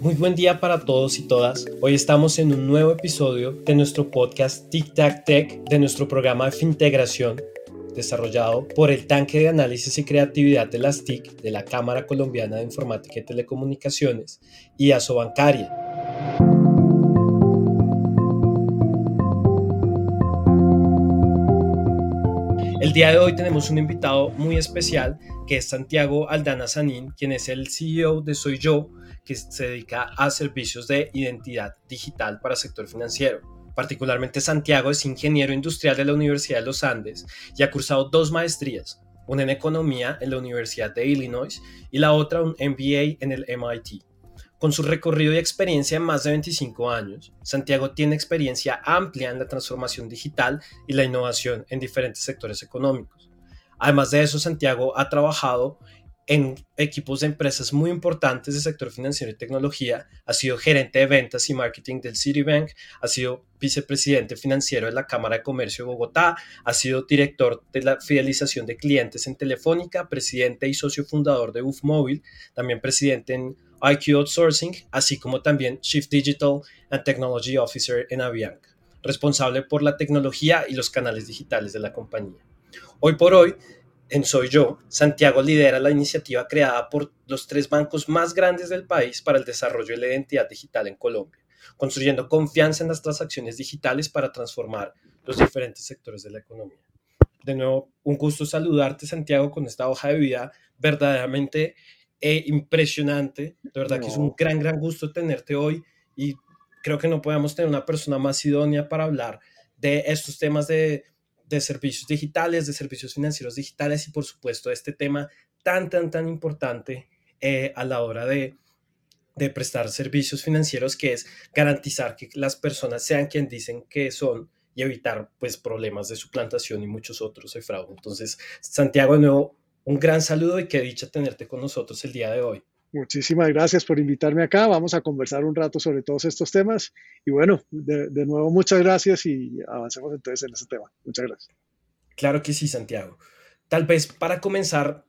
Muy buen día para todos y todas. Hoy estamos en un nuevo episodio de nuestro podcast Tic Tac Tech de nuestro programa de Fintegración desarrollado por el tanque de análisis y creatividad de las TIC de la Cámara Colombiana de Informática y Telecomunicaciones y Asobancaria. El día de hoy tenemos un invitado muy especial que es Santiago Aldana Sanín, quien es el CEO de Soy Yo, que se dedica a servicios de identidad digital para sector financiero. Particularmente Santiago es ingeniero industrial de la Universidad de los Andes y ha cursado dos maestrías, una en economía en la Universidad de Illinois y la otra un MBA en el MIT. Con su recorrido y experiencia en más de 25 años, Santiago tiene experiencia amplia en la transformación digital y la innovación en diferentes sectores económicos. Además de eso, Santiago ha trabajado en equipos de empresas muy importantes del sector financiero y tecnología, ha sido gerente de ventas y marketing del Citibank, ha sido vicepresidente financiero de la Cámara de Comercio de Bogotá, ha sido director de la fidelización de clientes en Telefónica, presidente y socio fundador de UF Mobile, también presidente en IQ Outsourcing, así como también Chief Digital and Technology Officer en Avianca, responsable por la tecnología y los canales digitales de la compañía. Hoy por hoy, en Soy Yo, Santiago lidera la iniciativa creada por los tres bancos más grandes del país para el desarrollo de la identidad digital en Colombia, construyendo confianza en las transacciones digitales para transformar los diferentes sectores de la economía. De nuevo, un gusto saludarte, Santiago, con esta hoja de vida verdaderamente eh, impresionante. De verdad que es un gran, gran gusto tenerte hoy y creo que no podemos tener una persona más idónea para hablar de estos temas de, de servicios digitales, de servicios financieros digitales y por supuesto este tema tan, tan, tan importante eh, a la hora de, de prestar servicios financieros, que es garantizar que las personas sean quien dicen que son y evitar pues problemas de suplantación y muchos otros de fraude. Entonces, Santiago, de nuevo, un gran saludo y qué dicha tenerte con nosotros el día de hoy. Muchísimas gracias por invitarme acá. Vamos a conversar un rato sobre todos estos temas. Y bueno, de, de nuevo, muchas gracias y avancemos entonces en ese tema. Muchas gracias. Claro que sí, Santiago. Tal vez para comenzar,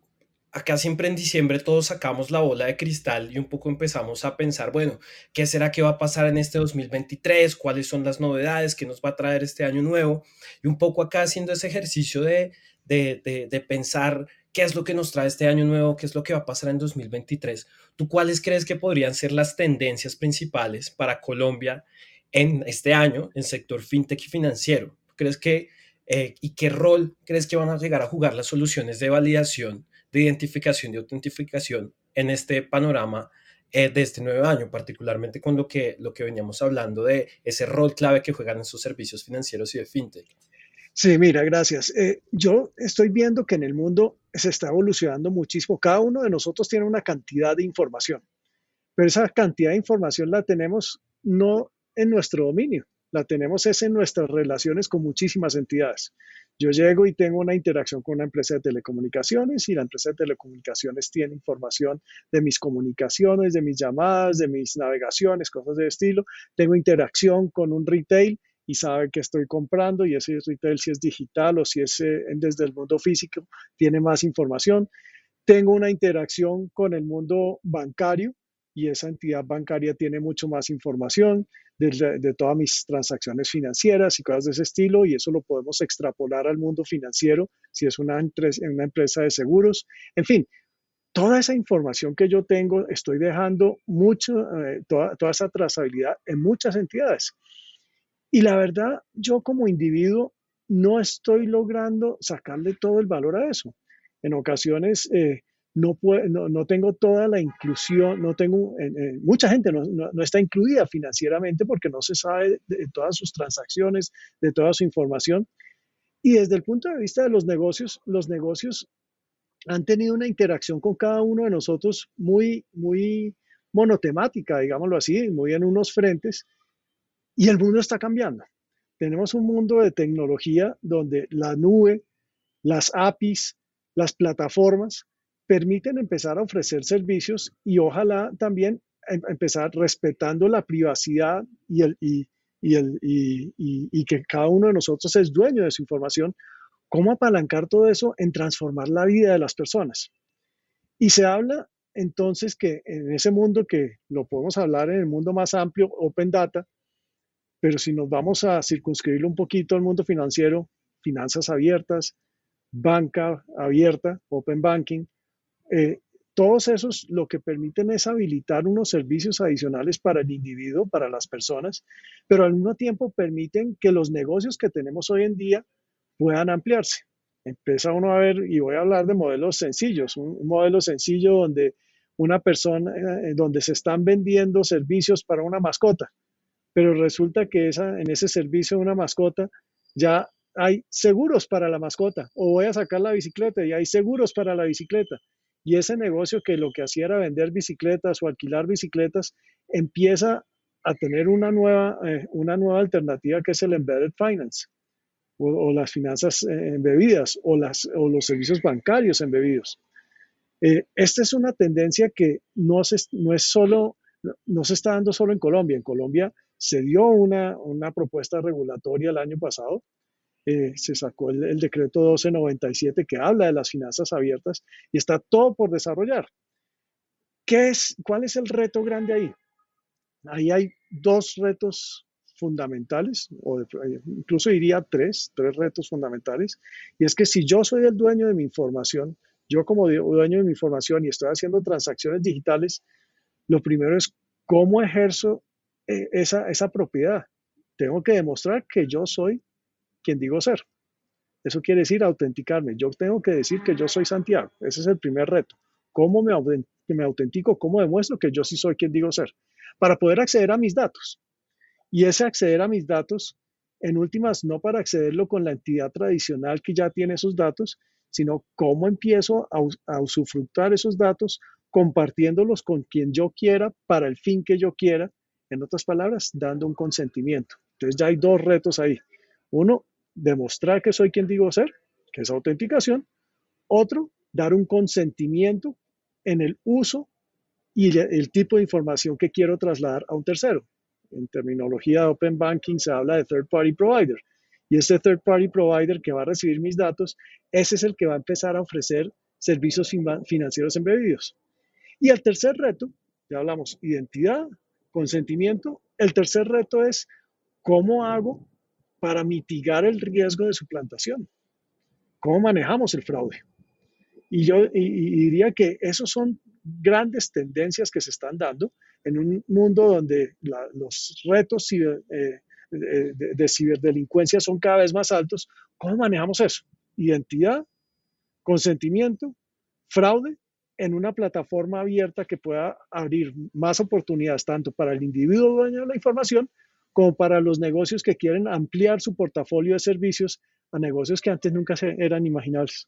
acá siempre en diciembre todos sacamos la bola de cristal y un poco empezamos a pensar, bueno, ¿qué será que va a pasar en este 2023? ¿Cuáles son las novedades que nos va a traer este año nuevo? Y un poco acá haciendo ese ejercicio de, de, de, de pensar qué es lo que nos trae este año nuevo, qué es lo que va a pasar en 2023. ¿Tú cuáles crees que podrían ser las tendencias principales para Colombia en este año en sector fintech y financiero? ¿Crees que eh, y qué rol crees que van a llegar a jugar las soluciones de validación, de identificación y autentificación en este panorama eh, de este nuevo año, particularmente con lo que, lo que veníamos hablando de ese rol clave que juegan esos servicios financieros y de fintech? Sí, mira, gracias. Eh, yo estoy viendo que en el mundo se está evolucionando muchísimo. Cada uno de nosotros tiene una cantidad de información, pero esa cantidad de información la tenemos no en nuestro dominio, la tenemos es en nuestras relaciones con muchísimas entidades. Yo llego y tengo una interacción con una empresa de telecomunicaciones y la empresa de telecomunicaciones tiene información de mis comunicaciones, de mis llamadas, de mis navegaciones, cosas de estilo. Tengo interacción con un retail y sabe que estoy comprando y ese retail si es digital o si es eh, desde el mundo físico, tiene más información. Tengo una interacción con el mundo bancario y esa entidad bancaria tiene mucho más información de, todas mis transacciones financieras y cosas de ese estilo y eso lo podemos extrapolar al mundo financiero si es una, una empresa de seguros. En fin, toda esa información que yo tengo, estoy dejando mucho, eh, toda, toda esa trazabilidad en muchas entidades. Y la verdad, yo como individuo no estoy logrando sacarle todo el valor a eso. En ocasiones eh, no, no, tengo toda la inclusión, no tengo, mucha gente no, no, está incluida financieramente porque no se sabe de, todas sus transacciones, de toda su información. Y desde el punto de vista de los negocios, los negocios han tenido una interacción con cada uno de nosotros muy, muy monotemática, digámoslo así, muy en unos frentes, y el mundo está cambiando. Tenemos un mundo de tecnología donde la nube, las APIs, las plataformas permiten empezar a ofrecer servicios y ojalá también em, empezar respetando la privacidad y, el, y, el, y, que cada uno de nosotros es dueño de su información, cómo apalancar todo eso en transformar la vida de las personas. Y se habla entonces que en ese mundo que lo podemos hablar en el mundo más amplio, Open Data, pero si nos vamos a circunscribirlo un poquito al mundo financiero, finanzas abiertas, banca abierta, Open Banking, eh, todos esos lo que permiten es habilitar unos servicios adicionales para el individuo, para las personas, pero al mismo tiempo permiten que los negocios que tenemos hoy en día puedan ampliarse. Empieza uno a ver, y voy a hablar de modelos sencillos, un, modelo sencillo donde una persona, eh, donde se están vendiendo servicios para una mascota, pero resulta que esa, en ese servicio de una mascota ya hay seguros para la mascota, o voy a sacar la bicicleta y hay seguros para la bicicleta y ese negocio que lo que hacía era vender bicicletas o alquilar bicicletas, empieza a tener una nueva, eh, una nueva alternativa que es el embedded finance o, las finanzas eh, embebidas o, las, o los servicios bancarios embebidos. Eh, esta es una tendencia que no, se, no es solo, no se está dando solo en Colombia. En Colombia se dio una, una propuesta regulatoria el año pasado eh, se sacó el, decreto 1297 que habla de las finanzas abiertas y está todo por desarrollar. ¿Qué es, ¿Cuál es el reto grande ahí? Ahí hay dos retos fundamentales, o incluso diría tres, tres retos fundamentales, y es que si yo soy el dueño de mi información, yo como dueño de mi información y estoy haciendo transacciones digitales, lo primero es cómo ejerzo eh, esa, propiedad. Tengo que demostrar que yo soy quien digo ser. Eso quiere decir autenticarme. Yo tengo que decir que yo soy Santiago. Ese es el primer reto. ¿Cómo me, autentico? ¿Cómo demuestro que yo sí soy quien digo ser? Para poder acceder a mis datos. Y ese acceder a mis datos, en últimas, no para accederlo con la entidad tradicional que ya tiene esos datos, sino cómo empiezo a, a usufructar esos datos compartiéndolos con quien yo quiera para el fin que yo quiera. En otras palabras, dando un consentimiento. Entonces ya hay dos retos ahí. Uno, demostrar que soy quien digo ser, que es autenticación. Otro, dar un consentimiento en el uso y el tipo de información que quiero trasladar a un tercero. En terminología de Open Banking se habla de Third Party Provider. Y ese Third Party Provider que va a recibir mis datos, ese es el que va a empezar a ofrecer servicios financieros embebidos. Y el tercer reto, ya hablamos, identidad, consentimiento. El tercer reto es cómo hago para mitigar el riesgo de suplantación. ¿Cómo manejamos el fraude? Y yo diría que esos son grandes tendencias que se están dando en un mundo donde los retos eh, de, ciberdelincuencia son cada vez más altos. ¿Cómo manejamos eso? Identidad, consentimiento, fraude en una plataforma abierta que pueda abrir más oportunidades tanto para el individuo dueño de la información como para los negocios que quieren ampliar su portafolio de servicios a negocios que antes nunca eran imaginables.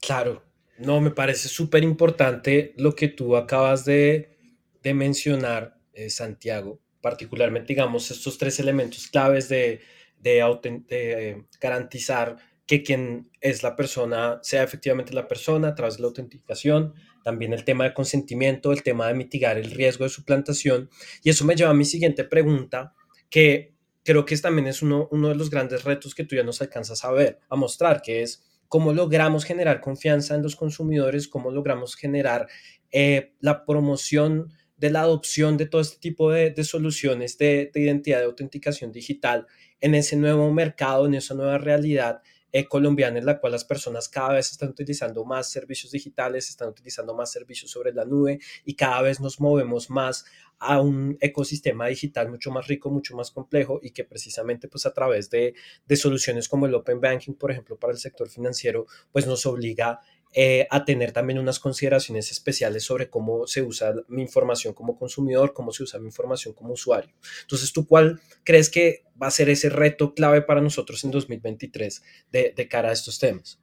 Claro, no, me parece súper importante lo que tú acabas de, mencionar, eh, Santiago, particularmente, digamos, estos tres elementos claves de, de, garantizar que quien es la persona sea efectivamente la persona a través de la autenticación, también el tema de consentimiento, el tema de mitigar el riesgo de suplantación. Y eso me lleva a mi siguiente pregunta, que creo que también es uno, uno de los grandes retos que tú ya nos alcanzas a ver, a mostrar, que es cómo logramos generar confianza en los consumidores, cómo logramos generar eh, la promoción de la adopción de todo este tipo de, soluciones de, de, identidad de autenticación digital en ese nuevo mercado, en esa nueva realidad eh, colombiana en la cual las personas cada vez están utilizando más servicios digitales, están utilizando más servicios sobre la nube y cada vez nos movemos más a un ecosistema digital mucho más rico, mucho más complejo y que precisamente pues a través de, de soluciones como el Open Banking, por ejemplo, para el sector financiero, pues nos obliga eh, a tener también unas consideraciones especiales sobre cómo se usa mi información como consumidor, cómo se usa mi información como usuario. Entonces, ¿tú cuál crees que va a ser ese reto clave para nosotros en 2023 de, de cara a estos temas?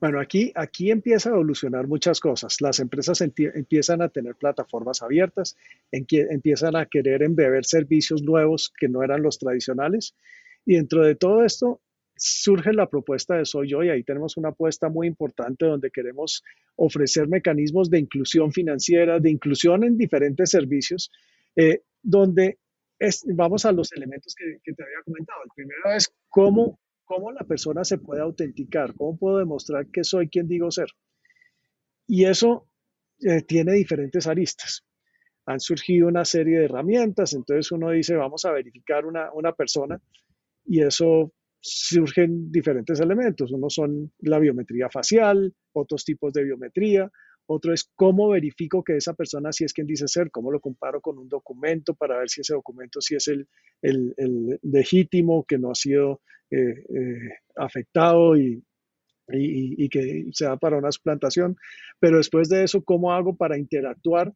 Bueno, aquí, aquí empieza a evolucionar muchas cosas. Las empresas empiezan a tener plataformas abiertas, empiezan a querer embeber servicios nuevos que no eran los tradicionales. Y dentro de todo esto, surge la propuesta de Soy Yo y ahí tenemos una apuesta muy importante donde queremos ofrecer mecanismos de inclusión financiera, de inclusión en diferentes servicios, eh, donde vamos a los elementos que, te había comentado. El primero es cómo, cómo la persona se puede autenticar, cómo puedo demostrar que soy quien digo ser. Y eso eh, tiene diferentes aristas. Han surgido una serie de herramientas, entonces uno dice, vamos a verificar una, una persona y eso surgen diferentes elementos. Uno son la biometría facial, otros tipos de biometría, otro es cómo verifico que esa persona sí es quien dice ser, cómo lo comparo con un documento para ver si ese documento sí es el, el, legítimo, que no ha sido eh, eh, afectado y, y, y, que sea para una suplantación. Pero después de eso, ¿cómo hago para interactuar?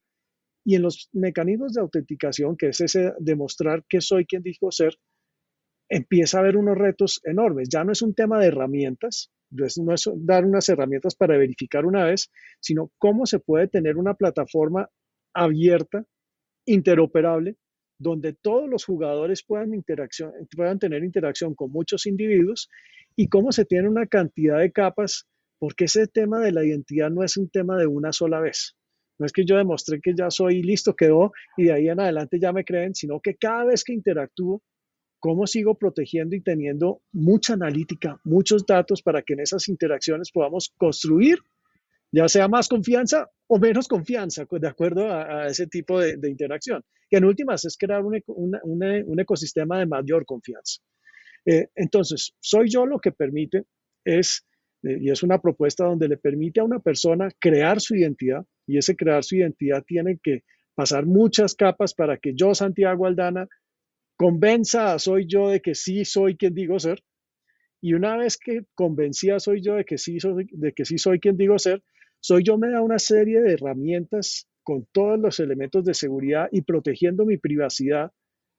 Y en los mecanismos de autenticación, que es ese demostrar que soy quien dijo ser, empieza a haber unos retos enormes. Ya no es un tema de herramientas, no es, dar unas herramientas para verificar una vez, sino cómo se puede tener una plataforma abierta, interoperable, donde todos los jugadores puedan, puedan tener interacción con muchos individuos y cómo se tiene una cantidad de capas, porque ese tema de la identidad no es un tema de una sola vez. No es que yo demostré que ya soy listo, quedó y de ahí en adelante ya me creen, sino que cada vez que interactúo cómo sigo protegiendo y teniendo mucha analítica, muchos datos para que en esas interacciones podamos construir, ya sea más confianza o menos confianza, de acuerdo a, ese tipo de, interacción. Que en últimas es crear un, un, ecosistema de mayor confianza. Eh, entonces, soy yo lo que permite es, eh, y es una propuesta donde le permite a una persona crear su identidad, y ese crear su identidad tiene que pasar muchas capas para que yo, Santiago Aldana, convenza soy yo de que sí soy quien digo ser. Y una vez que convencía soy yo de que sí soy, de que sí soy quien digo ser, soy yo me da una serie de herramientas con todos los elementos de seguridad y protegiendo mi privacidad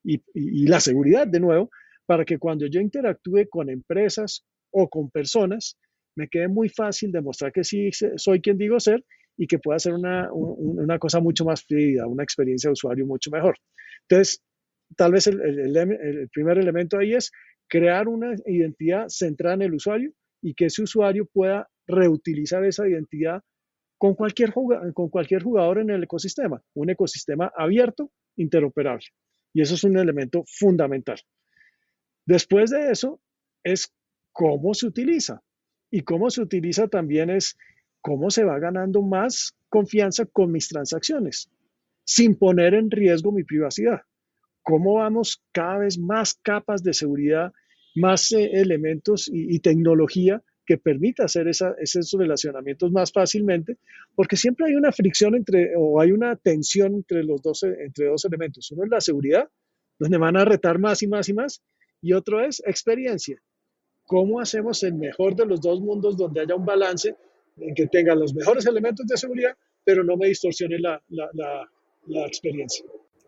y, y la seguridad de nuevo, para que cuando yo interactúe con empresas o con personas, me quede muy fácil demostrar que sí soy quien digo ser y que pueda ser una, una cosa mucho más fluida, una experiencia de usuario mucho mejor. Entonces, tal vez el, primer elemento ahí es crear una identidad centrada en el usuario y que ese usuario pueda reutilizar esa identidad con cualquier, con cualquier jugador en el ecosistema, un ecosistema abierto, interoperable. Y eso es un elemento fundamental. Después de eso es cómo se utiliza. Y cómo se utiliza también es cómo se va ganando más confianza con mis transacciones, sin poner en riesgo mi privacidad cómo vamos cada vez más capas de seguridad, más eh, elementos y, tecnología que permita hacer esos relacionamientos más fácilmente, porque siempre hay una fricción entre, o hay una tensión entre los dos, entre dos elementos. Uno es la seguridad, donde van a retar más y más y más, y otro es experiencia. ¿Cómo hacemos el mejor de los dos mundos donde haya un balance en que tenga los mejores elementos de seguridad, pero no me distorsione la experiencia?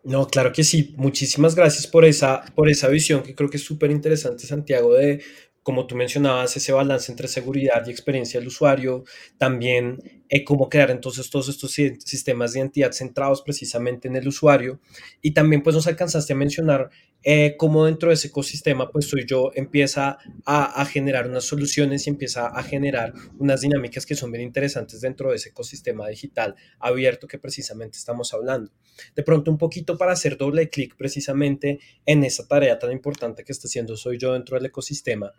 No, claro que sí. Muchísimas gracias por esa, por esa visión que creo que es súper interesante, Santiago, de como tú mencionabas, ese balance entre seguridad y experiencia del usuario, también eh, cómo crear entonces todos estos sistemas de identidad centrados precisamente en el usuario. Y también pues nos alcanzaste a mencionar eh, cómo dentro de ese ecosistema pues soy yo empieza a, a, generar unas soluciones y empieza a generar unas dinámicas que son bien interesantes dentro de ese ecosistema digital abierto que precisamente estamos hablando. De pronto un poquito para hacer doble clic precisamente en esa tarea tan importante que está haciendo soy yo dentro del ecosistema.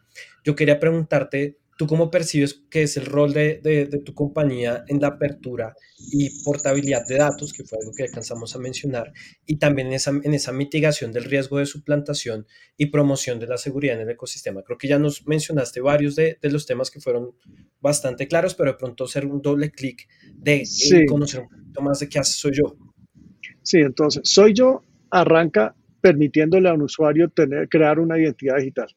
Yo quería preguntarte ¿Tú cómo percibes que es el rol de, de, tu compañía en la apertura y portabilidad de datos, que fue algo que alcanzamos a mencionar, y también en esa, en esa mitigación del riesgo de suplantación y promoción de la seguridad en el ecosistema? Creo que ya nos mencionaste varios de, de los temas que fueron bastante claros, pero de pronto hacer un doble clic de conocer un poquito más de qué hace Soy Yo. Sí, entonces, Soy Yo arranca permitiéndole a un usuario tener, crear una identidad digital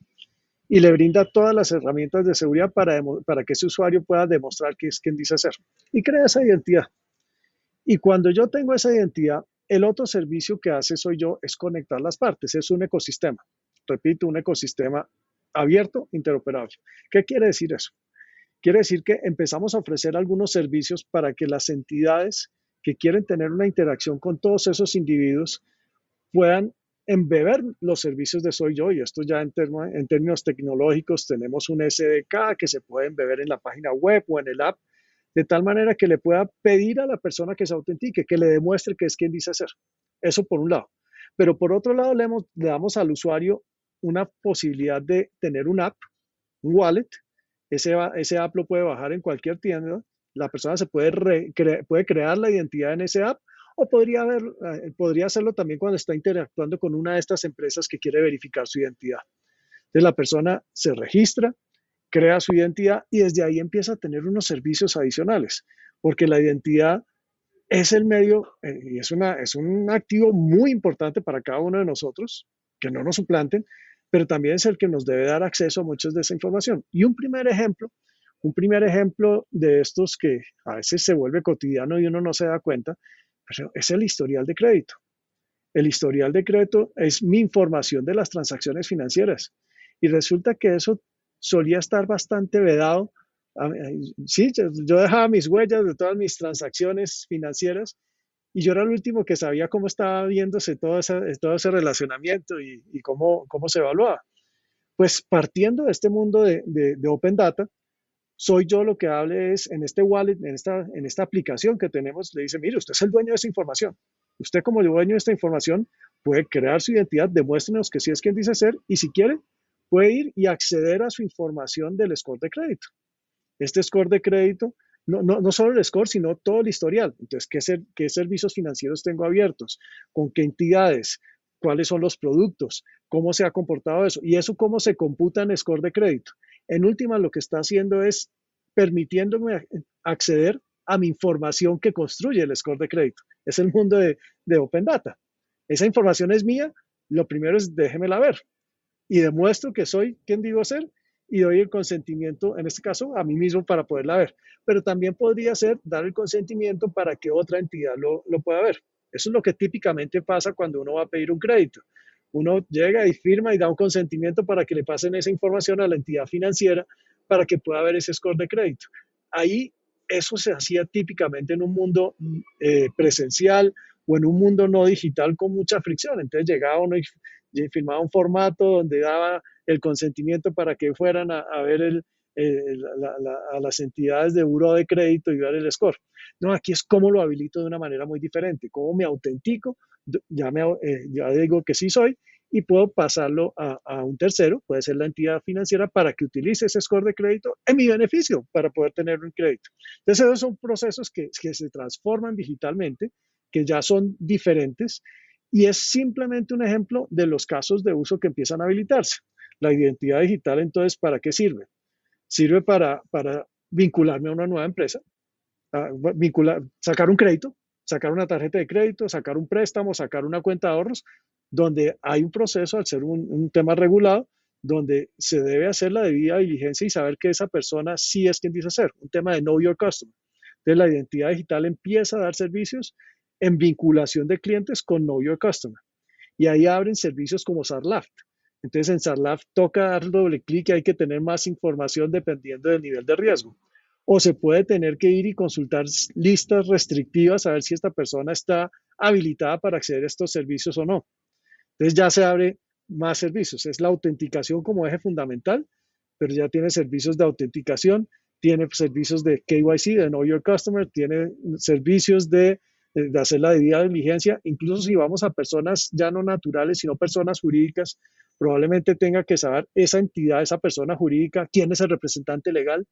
y le brinda todas las herramientas de seguridad para, para que ese usuario pueda demostrar que es quien dice ser y crea esa identidad. Y cuando yo tengo esa identidad, el otro servicio que hace soy yo es conectar las partes, es un ecosistema. Repito, un ecosistema abierto, interoperable. ¿Qué quiere decir eso? Quiere decir que empezamos a ofrecer algunos servicios para que las entidades que quieren tener una interacción con todos esos individuos puedan embeber los servicios de Soy Yo, y esto ya en, términos tecnológicos tenemos un SDK que se puede embeber en la página web o en el app, de tal manera que le pueda pedir a la persona que se autentique, que le demuestre que es quien dice ser. Eso por un lado. Pero por otro lado, le, le damos al usuario una posibilidad de tener un app, un wallet. Ese, ese app lo puede bajar en cualquier tienda la persona se puede, puede crear la identidad en ese app o podría, haber, eh, podría hacerlo también cuando está interactuando con una de estas empresas que quiere verificar su identidad. Entonces la persona se registra, crea su identidad y desde ahí empieza a tener unos servicios adicionales, porque la identidad es el medio eh, y es, una, es un activo muy importante para cada uno de nosotros, que no nos suplanten, pero también es el que nos debe dar acceso a muchas de esa información. Y un primer ejemplo, un primer ejemplo de estos que a veces se vuelve cotidiano y uno no se da cuenta, pues, es el historial de crédito. El historial de crédito es mi información de las transacciones financieras. Y resulta que eso solía estar bastante vedado. Sí, yo dejaba mis huellas de todas mis transacciones financieras y yo era el último que sabía cómo estaba viéndose todo ese, todo ese relacionamiento y, cómo, cómo se evaluaba. Pues partiendo de este mundo de, de, Open Data, soy yo lo que hable es en este wallet, en esta, en esta aplicación que tenemos, le dice, mire, usted es el dueño de esa información. Usted como dueño de esta información puede crear su identidad, demuéstrenos que sí es quien dice ser y si quiere, puede ir y acceder a su información del score de crédito. Este score de crédito no, no, no, solo el score, sino todo el historial. Entonces, ¿qué, ¿qué servicios financieros tengo abiertos? ¿Con qué entidades? ¿Cuáles son los productos? ¿Cómo se ha comportado eso? Y eso cómo se computa en score de crédito. En última, lo que está haciendo es permitiéndome acceder a mi información que construye el score de crédito. Es el mundo de, de Open Data. Esa información es mía. Lo primero es déjemela ver y demuestro que soy quien digo ser y doy el consentimiento, en este caso, a mí mismo para poderla ver. Pero también podría ser dar el consentimiento para que otra entidad lo, lo pueda ver. Eso es lo que típicamente pasa cuando uno va a pedir un crédito. Uno llega y firma y da un consentimiento para que le pasen esa información a la entidad financiera para que pueda ver ese score de crédito. Ahí eso se hacía típicamente en un mundo eh, presencial o en un mundo no digital con mucha fricción. Entonces llegaba uno y firmaba un formato donde daba el consentimiento para que fueran a, ver a las entidades de buro de crédito y ver el score. No, aquí es cómo lo habilito de una manera muy diferente, cómo me autentico, ya, me, eh, ya digo que sí soy y puedo pasarlo a, un tercero, puede ser la entidad financiera, para que utilice ese score de crédito en mi beneficio para poder tener un crédito. Entonces, esos son procesos que, que se transforman digitalmente, que ya son diferentes y es simplemente un ejemplo de los casos de uso que empiezan a habilitarse. La identidad digital, entonces, ¿para qué sirve? Sirve para, para vincularme a una nueva empresa, vincular, sacar un crédito, sacar una tarjeta de crédito, sacar un préstamo, sacar una cuenta de ahorros, donde hay un proceso, al ser un, tema regulado, donde se debe hacer la debida diligencia y saber que esa persona sí es quien dice ser, un tema de know your customer. Entonces la identidad digital empieza a dar servicios en vinculación de clientes con Know Your Customer. Y ahí abren servicios como Sarlaft. Entonces en Sarlaft toca dar doble clic y hay que tener más información dependiendo del nivel de riesgo. O se puede tener que ir y consultar listas restrictivas a ver si esta persona está habilitada para acceder a estos servicios o no. Entonces ya se abre más servicios. Es la autenticación como eje fundamental, pero ya tiene servicios de autenticación, tiene servicios de KYC, de Know Your Customer, tiene servicios de, de hacer la debida diligencia, incluso si vamos a personas ya no naturales, sino personas jurídicas, probablemente tenga que saber esa entidad, esa persona jurídica, quién es el representante legal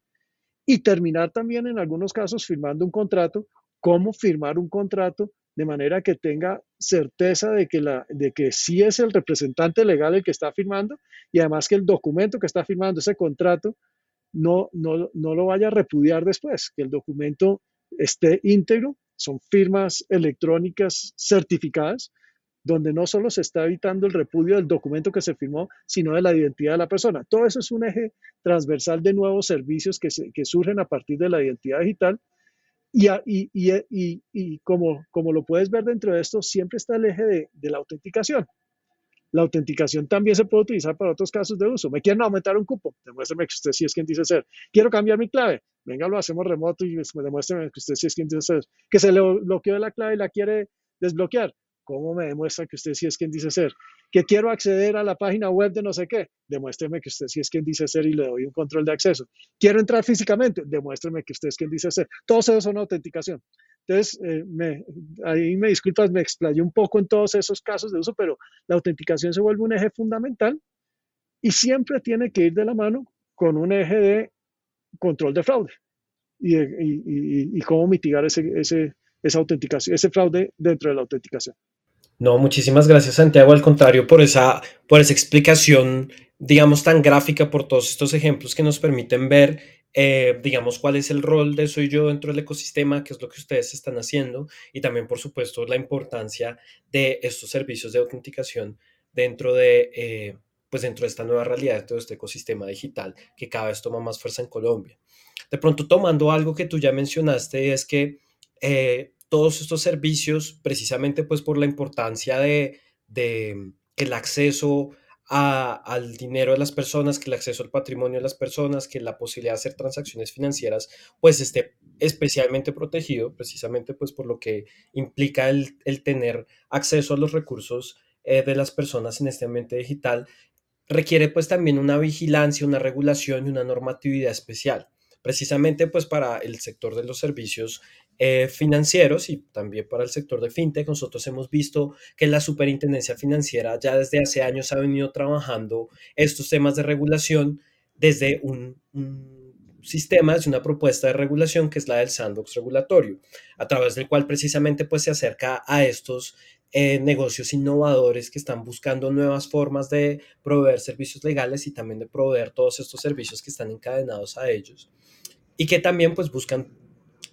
y terminar también en algunos casos firmando un contrato, cómo firmar un contrato de manera que tenga certeza de que, la, de que sí es el representante legal el que está firmando y además que el documento que está firmando ese contrato no, no, no lo vaya a repudiar después, que el documento esté íntegro, son firmas electrónicas certificadas donde no solo se está evitando el repudio del documento que se firmó, sino de la identidad de la persona. Todo eso es un eje transversal de nuevos servicios que, surgen a partir de la identidad digital. Y, y, como, como, lo puedes ver dentro de esto, siempre está el eje de, la autenticación. La autenticación también se puede utilizar para otros casos de uso. Me quieren aumentar un cupo, demuéstrame que usted sí es quien dice ser. Quiero cambiar mi clave, venga, lo hacemos remoto y demuéstrame que usted sí es quien dice ser. Que se le bloqueó la clave y la quiere desbloquear, ¿Cómo me demuestra que usted sí es quien dice ser? Que quiero acceder a la página web de no sé qué. Demuéstreme que usted sí es quien dice ser y le doy un control de acceso. Quiero entrar físicamente. Demuéstreme que usted es quien dice ser. Todos esos son autenticación. Entonces, eh, me, ahí me disculpas, me explayé un poco en todos esos casos de uso, pero la autenticación se vuelve un eje fundamental y siempre tiene que ir de la mano con un eje de control de fraude. y, cómo mitigar ese, ese, esa autenticación, ese fraude dentro de la autenticación. No, muchísimas gracias Santiago, al contrario, por esa, por esa explicación, digamos, tan gráfica, por todos estos ejemplos que nos permiten ver, eh, digamos, cuál es el rol de Soy Yo dentro del ecosistema, qué es lo que ustedes están haciendo y también, por supuesto, la importancia de estos servicios de autenticación dentro de, eh, pues dentro de esta nueva realidad, de todo este ecosistema digital que cada vez toma más fuerza en Colombia. De pronto, tomando algo que tú ya mencionaste, es que eh, todos estos servicios, precisamente pues por la importancia de, de que el acceso al dinero de las personas, que el acceso al patrimonio de las personas, que la posibilidad de hacer transacciones financieras, pues esté especialmente protegido, precisamente pues por lo que implica el, tener acceso a los recursos eh, de las personas en este ambiente digital, requiere pues también una vigilancia, una regulación y una normatividad especial. Precisamente pues para el sector de los servicios eh, financieros y también para el sector de fintech. Nosotros hemos visto que la superintendencia financiera ya desde hace años ha venido trabajando estos temas de regulación desde un, sistema, desde una propuesta de regulación que es la del sandbox regulatorio, a través del cual precisamente pues se acerca a estos eh, negocios innovadores que están buscando nuevas formas de proveer servicios legales y también de proveer todos estos servicios que están encadenados a ellos y que también pues buscan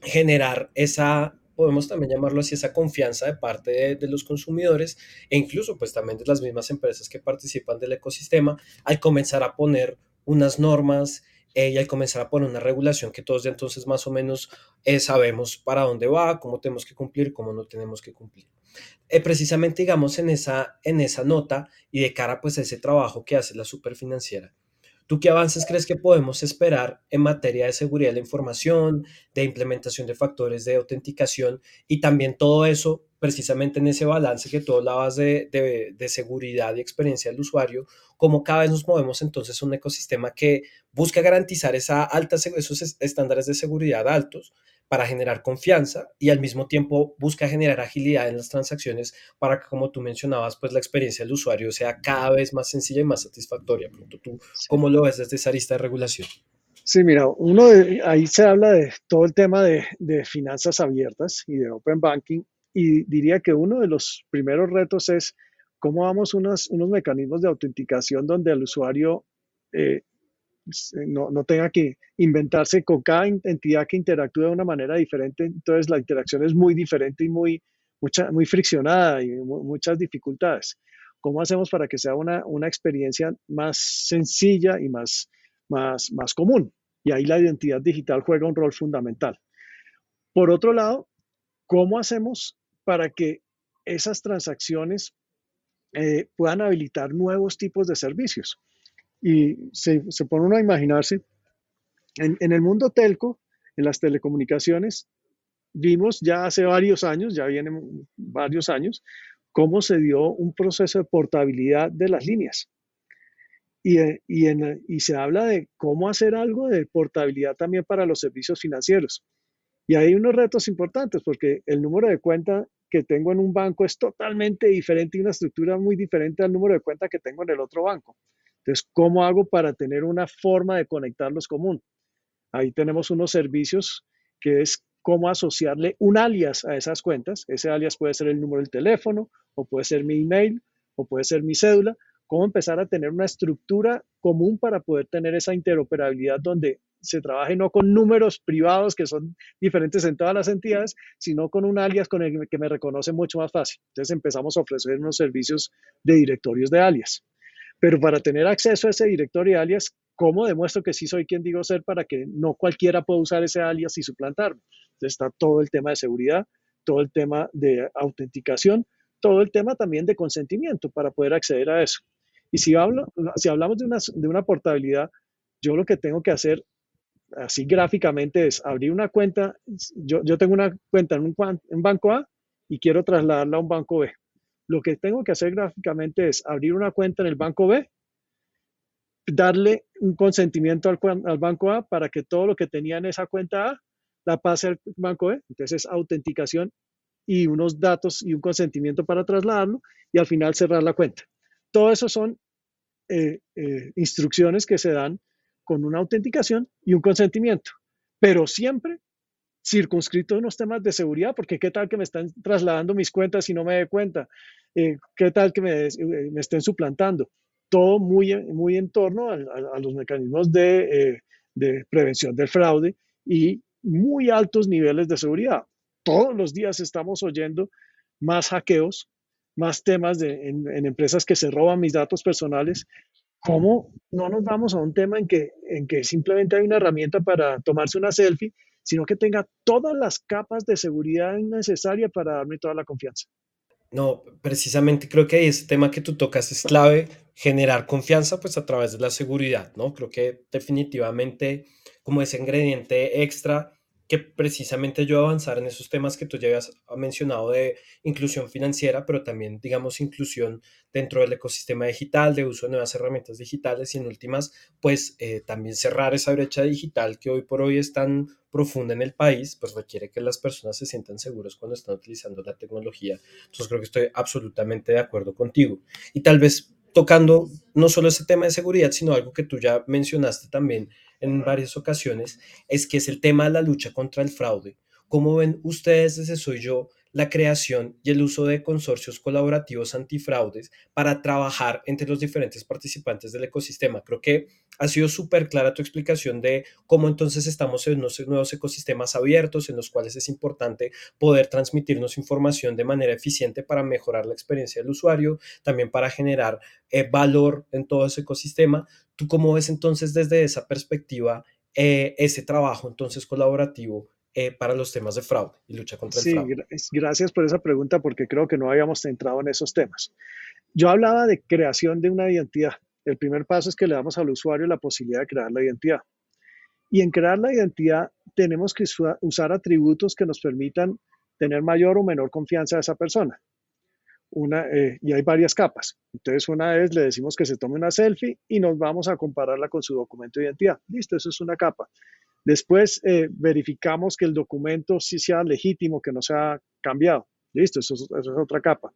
generar esa, podemos también llamarlo así, esa confianza de parte de, los consumidores e incluso pues también de las mismas empresas que participan del ecosistema al comenzar a poner unas normas eh, y al comenzar a poner una regulación que todos ya entonces más o menos eh, sabemos para dónde va, cómo tenemos que cumplir, cómo no tenemos que cumplir. Eh, precisamente digamos en esa, en esa nota y de cara pues a ese trabajo que hace la superfinanciera ¿Tú qué avances crees que podemos esperar en materia de seguridad de la información, de implementación de factores de autenticación y también todo eso precisamente en ese balance que tú hablabas de, de, seguridad y experiencia del usuario, cómo cada vez nos movemos entonces a un ecosistema que busca garantizar esa alta, esos estándares de seguridad altos, para generar confianza y al mismo tiempo busca generar agilidad en las transacciones para que, como tú mencionabas, pues la experiencia del usuario sea cada vez más sencilla y más satisfactoria. ¿Tú cómo lo ves desde esa arista de regulación? Sí, mira, uno de, ahí se habla de todo el tema de, de, finanzas abiertas y de open banking y diría que uno de los primeros retos es cómo vamos unos, unos mecanismos de autenticación donde el usuario eh, no, no, tenga que inventarse con cada entidad que interactúe de una manera diferente, entonces la interacción es muy diferente y muy, mucha, muy friccionada y muchas dificultades. ¿Cómo hacemos para que sea una, una experiencia más sencilla y más, más, más común? Y ahí la identidad digital juega un rol fundamental. Por otro lado, ¿cómo hacemos para que esas transacciones eh, puedan habilitar nuevos tipos de servicios? Y se, pone uno a imaginarse, en, en, el mundo telco, en las telecomunicaciones, vimos ya hace varios años, ya vienen varios años, cómo se dio un proceso de portabilidad de las líneas. Y, y, en, y, se habla de cómo hacer algo de portabilidad también para los servicios financieros. Y hay unos retos importantes porque el número de cuenta que tengo en un banco es totalmente diferente y una estructura muy diferente al número de cuenta que tengo en el otro banco. Entonces, ¿cómo hago para tener una forma de conectarlos común? Ahí tenemos unos servicios que es cómo asociarle un alias a esas cuentas. Ese alias puede ser el número del teléfono, o puede ser mi email, o puede ser mi cédula. Cómo empezar a tener una estructura común para poder tener esa interoperabilidad donde se trabaje no con números privados que son diferentes en todas las entidades, sino con un alias con el que me reconoce mucho más fácil. Entonces empezamos a ofrecer unos servicios de directorios de alias. Pero para tener acceso a ese directorio de alias, ¿cómo demuestro que sí soy quien digo ser para que no cualquiera pueda usar ese alias y suplantarme? Entonces está todo el tema de seguridad, todo el tema de autenticación, todo el tema también de consentimiento para poder acceder a eso. Y si, hablo, si hablamos de una, de una portabilidad, yo lo que tengo que hacer así gráficamente es abrir una cuenta, yo, yo tengo una cuenta en un, en banco A y quiero trasladarla a un banco B. Lo que tengo que hacer gráficamente es abrir una cuenta en el banco B, darle un consentimiento al, banco A para que todo lo que tenía en esa cuenta A la pase al banco B. Entonces, autenticación y unos datos y un consentimiento para trasladarlo y al final cerrar la cuenta. Todo eso son eh, eh, instrucciones que se dan con una autenticación y un consentimiento. pero siempre circunscrito a unos temas de seguridad, porque qué tal que me están trasladando mis cuentas y no me dé cuenta, eh, qué tal que me, eh, me, estén suplantando. Todo muy, muy en torno a, a, los mecanismos de, eh, de prevención del fraude y muy altos niveles de seguridad. Todos los días estamos oyendo más hackeos, más temas de, en, en, empresas que se roban mis datos personales. ¿Cómo no nos vamos a un tema en que, en que simplemente hay una herramienta para tomarse una selfie sino que tenga todas las capas de seguridad necesarias para darme toda la confianza. No, precisamente creo que ese tema que tú tocas es clave, generar confianza pues a través de la seguridad, ¿no? Creo que definitivamente como ese ingrediente extra que precisamente yo avanzar en esos temas que tú ya habías mencionado de inclusión financiera, pero también, digamos, inclusión dentro del ecosistema digital, de uso de nuevas herramientas digitales y en últimas, pues eh, también cerrar esa brecha digital que hoy por hoy es tan profunda en el país, pues requiere que las personas se sientan seguros cuando están utilizando la tecnología. Entonces creo que estoy absolutamente de acuerdo contigo. Y tal vez tocando no solo ese tema de seguridad, sino algo que tú ya mencionaste también en varias ocasiones, es que es el tema de la lucha contra el fraude. ¿Cómo ven ustedes desde Soy Yo la creación y el uso de consorcios colaborativos antifraudes para trabajar entre los diferentes participantes del ecosistema. Creo que ha sido súper clara tu explicación de cómo entonces estamos en unos nuevos ecosistemas abiertos en los cuales es importante poder transmitirnos información de manera eficiente para mejorar la experiencia del usuario, también para generar eh, valor en todo ese ecosistema. ¿Tú cómo ves entonces desde esa perspectiva eh, ese trabajo entonces colaborativo eh, para los temas de fraude y lucha contra el fraude? Sí, gracias por esa pregunta porque creo que no habíamos entrado en esos temas. Yo hablaba de creación de una identidad. El primer paso es que le damos al usuario la posibilidad de crear la identidad. Y en crear la identidad tenemos que usar atributos que nos permitan tener mayor o menor confianza a esa persona. Una, eh, y hay varias capas. Entonces, una vez le decimos que se tome una selfie y nos vamos a compararla con su documento de identidad. Listo, eso es una capa. Después eh, verificamos que el documento sí sea legítimo, que no sea cambiado. Listo, eso, es otra capa.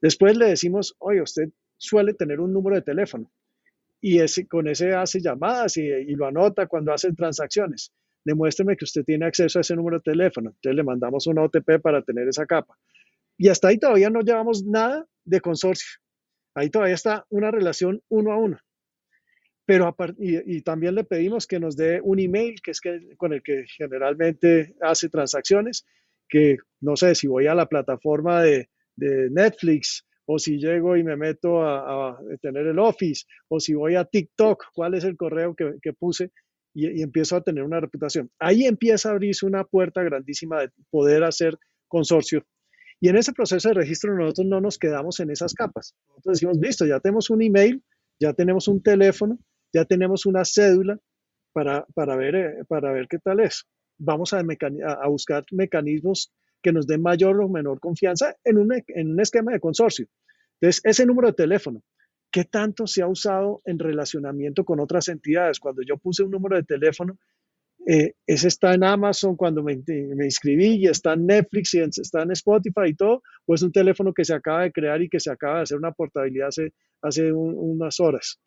Después le decimos, oye, usted suele tener un número de teléfono y ese, con ese hace llamadas y, y, lo anota cuando hace transacciones. Demuéstreme que usted tiene acceso a ese número de teléfono. Entonces le mandamos una OTP para tener esa capa. Y hasta ahí todavía no llevamos nada de consorcio. Ahí todavía está una relación uno a uno pero y, también le pedimos que nos dé un email, que es que, con el que generalmente hace transacciones, que no sé si voy a la plataforma de, de Netflix o si llego y me meto a, a, tener el Office o si voy a TikTok, cuál es el correo que, que puse y, y, empiezo a tener una reputación. Ahí empieza a abrirse una puerta grandísima de poder hacer consorcio. Y en ese proceso de registro nosotros no nos quedamos en esas capas. Nosotros decimos, listo, ya tenemos un email, ya tenemos un teléfono, ya tenemos una cédula para, para, ver, eh, para ver qué tal es. Vamos a, a, buscar mecanismos que nos den mayor o menor confianza en un, en un esquema de consorcio. Entonces, ese número de teléfono, ¿qué tanto se ha usado en relacionamiento con otras entidades? Cuando yo puse un número de teléfono, eh, ese está en Amazon cuando me, me, inscribí y está en Netflix y está en Spotify y todo, o es un teléfono que se acaba de crear y que se acaba de hacer una portabilidad hace, hace un, unas horas.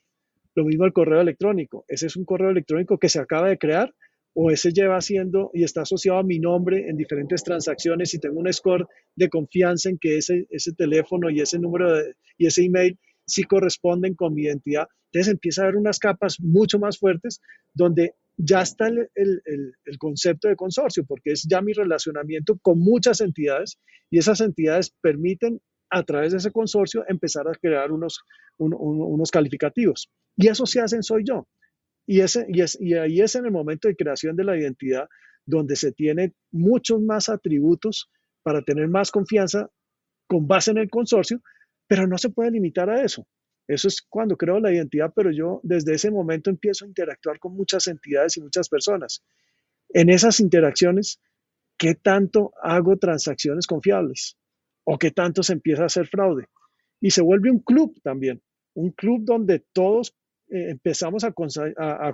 Lo mismo el correo electrónico. Ese es un correo electrónico que se acaba de crear o ese lleva siendo y está asociado a mi nombre en diferentes transacciones y tengo un score de confianza en que ese, ese teléfono y ese número y ese email sí corresponden con mi identidad. Entonces empieza a haber unas capas mucho más fuertes donde ya está el, el, el, concepto de consorcio, porque es ya mi relacionamiento con muchas entidades y esas entidades permiten a través de ese consorcio empezar a crear unos, unos calificativos. Y eso se hace en Soy Yo. Y, ese, y, es, y ahí es en el momento de creación de la identidad donde se tienen muchos más atributos para tener más confianza con base en el consorcio, pero no se puede limitar a eso. Eso es cuando creo la identidad, pero yo desde ese momento empiezo a interactuar con muchas entidades y muchas personas. En esas interacciones, ¿qué tanto hago transacciones confiables? ¿O qué tanto se empieza a hacer fraude? Y se vuelve un club también, un club donde todos eh, empezamos a,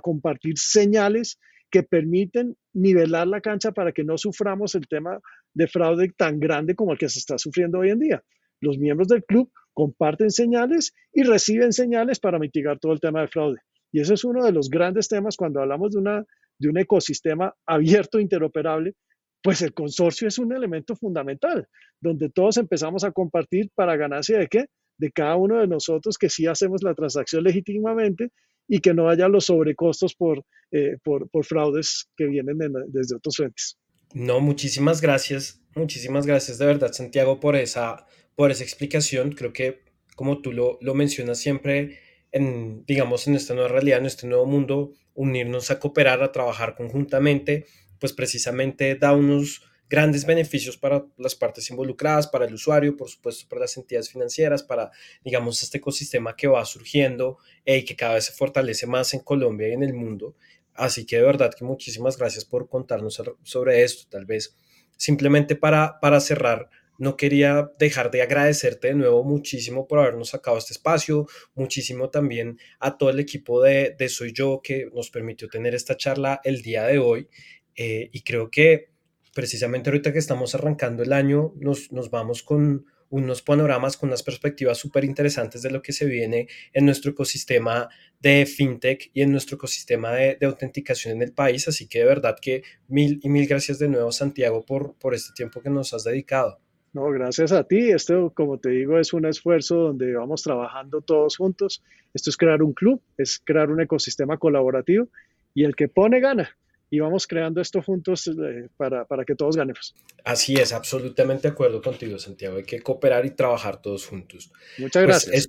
compartir señales que permiten nivelar la cancha para que no suframos el tema de fraude tan grande como el que se está sufriendo hoy en día. Los miembros del club comparten señales y reciben señales para mitigar todo el tema de fraude. Y ese es uno de los grandes temas cuando hablamos de de un ecosistema abierto, interoperable, pues el consorcio es un elemento fundamental, donde todos empezamos a compartir para ganancia de qué? De cada uno de nosotros que sí hacemos la transacción legítimamente y que no haya los sobrecostos por, eh, por, fraudes que vienen desde otros frentes. No, muchísimas gracias, muchísimas gracias de verdad, Santiago, por esa, por esa explicación. Creo que, como tú lo, lo mencionas siempre, en, digamos, en esta nueva realidad, en este nuevo mundo, unirnos a cooperar, a trabajar conjuntamente, pues precisamente da unos grandes beneficios para las partes involucradas, para el usuario, por supuesto, para las entidades financieras, para, digamos, este ecosistema que va surgiendo y que cada vez se fortalece más en Colombia y en el mundo. Así que de verdad que muchísimas gracias por contarnos sobre esto. Tal vez simplemente para, para cerrar, no quería dejar de agradecerte de nuevo muchísimo por habernos sacado este espacio, muchísimo también a todo el equipo de, Soy Yo que nos permitió tener esta charla el día de hoy. Eh, y creo que precisamente ahorita que estamos arrancando el año, nos, nos vamos con unos panoramas, con unas perspectivas súper interesantes de lo que se viene en nuestro ecosistema de fintech y en nuestro ecosistema de, de, autenticación en el país. Así que de verdad que mil y mil gracias de nuevo, Santiago, por, por este tiempo que nos has dedicado. No, gracias a ti. Esto, como te digo, es un esfuerzo donde vamos trabajando todos juntos. Esto es crear un club, es crear un ecosistema colaborativo y el que pone gana. Y vamos creando esto juntos eh, para, para, que todos ganemos. Así es, absolutamente de acuerdo contigo, Santiago. Hay que cooperar y trabajar todos juntos. Muchas pues gracias.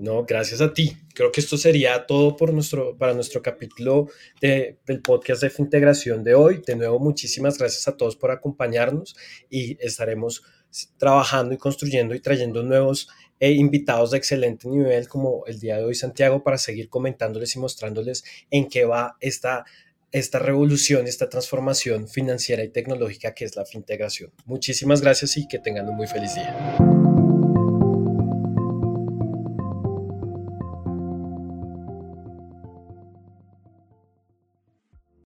no, gracias a ti. Creo que esto sería todo por nuestro, para nuestro capítulo de, del podcast de Fintegración de hoy. De nuevo, muchísimas gracias a todos por acompañarnos y estaremos trabajando y construyendo y trayendo nuevos eh, invitados de excelente nivel como el día de hoy Santiago para seguir comentándoles y mostrándoles en qué va esta, esta revolución, esta transformación financiera y tecnológica que es la fintegración. Muchísimas gracias y que tengan un muy feliz día.